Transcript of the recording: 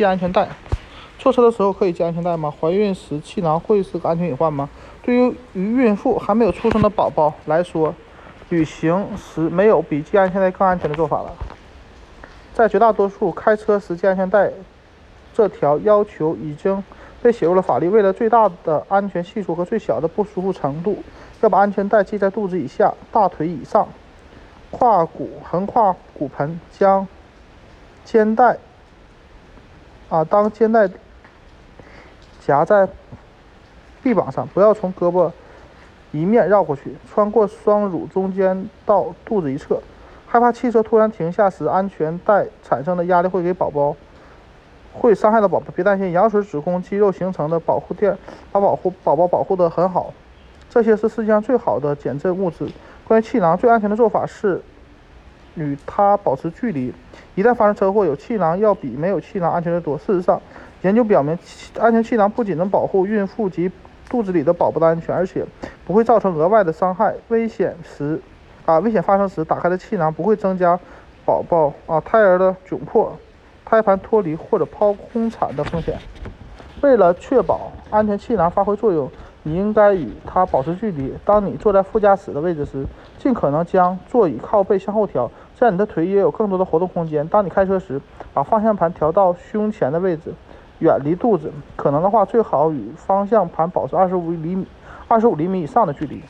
系安全带。坐车的时候可以系安全带吗？怀孕时气囊会是个安全隐患吗？对于孕妇还没有出生的宝宝来说，旅行时没有比系安全带更安全的做法了。在绝大多数开车时系安全带这条要求已经被写入了法律。为了最大的安全系数和最小的不舒服程度，要把安全带系在肚子以下、大腿以上，胯骨横跨骨盆，将肩带啊当肩带。夹在臂膀上，不要从胳膊一面绕过去，穿过双乳中间到肚子一侧。害怕汽车突然停下时，安全带产生的压力会给宝宝，会伤害到宝宝。别担心，羊水、子宫肌肉形成的保护垫把保护宝宝保护得很好。这些是世界上最好的减震物质。关于气囊，最安全的做法是与它保持距离。一旦发生车祸，有气囊要比没有气囊安全得多。事实上，研究表明，安全气囊不仅能保护孕妇及肚子里的宝宝的安全，而且不会造成额外的伤害。危险时，啊，危险发生时，打开的气囊不会增加宝宝啊胎儿的窘迫、胎盘脱离或者剖宫产的风险。为了确保安全气囊发挥作用，你应该与它保持距离。当你坐在副驾驶的位置时，尽可能将座椅靠背向后调，这样你的腿也有更多的活动空间。当你开车时，把方向盘调到胸前的位置。远离肚子，可能的话最好与方向盘保持二十五厘米、二十五厘米以上的距离。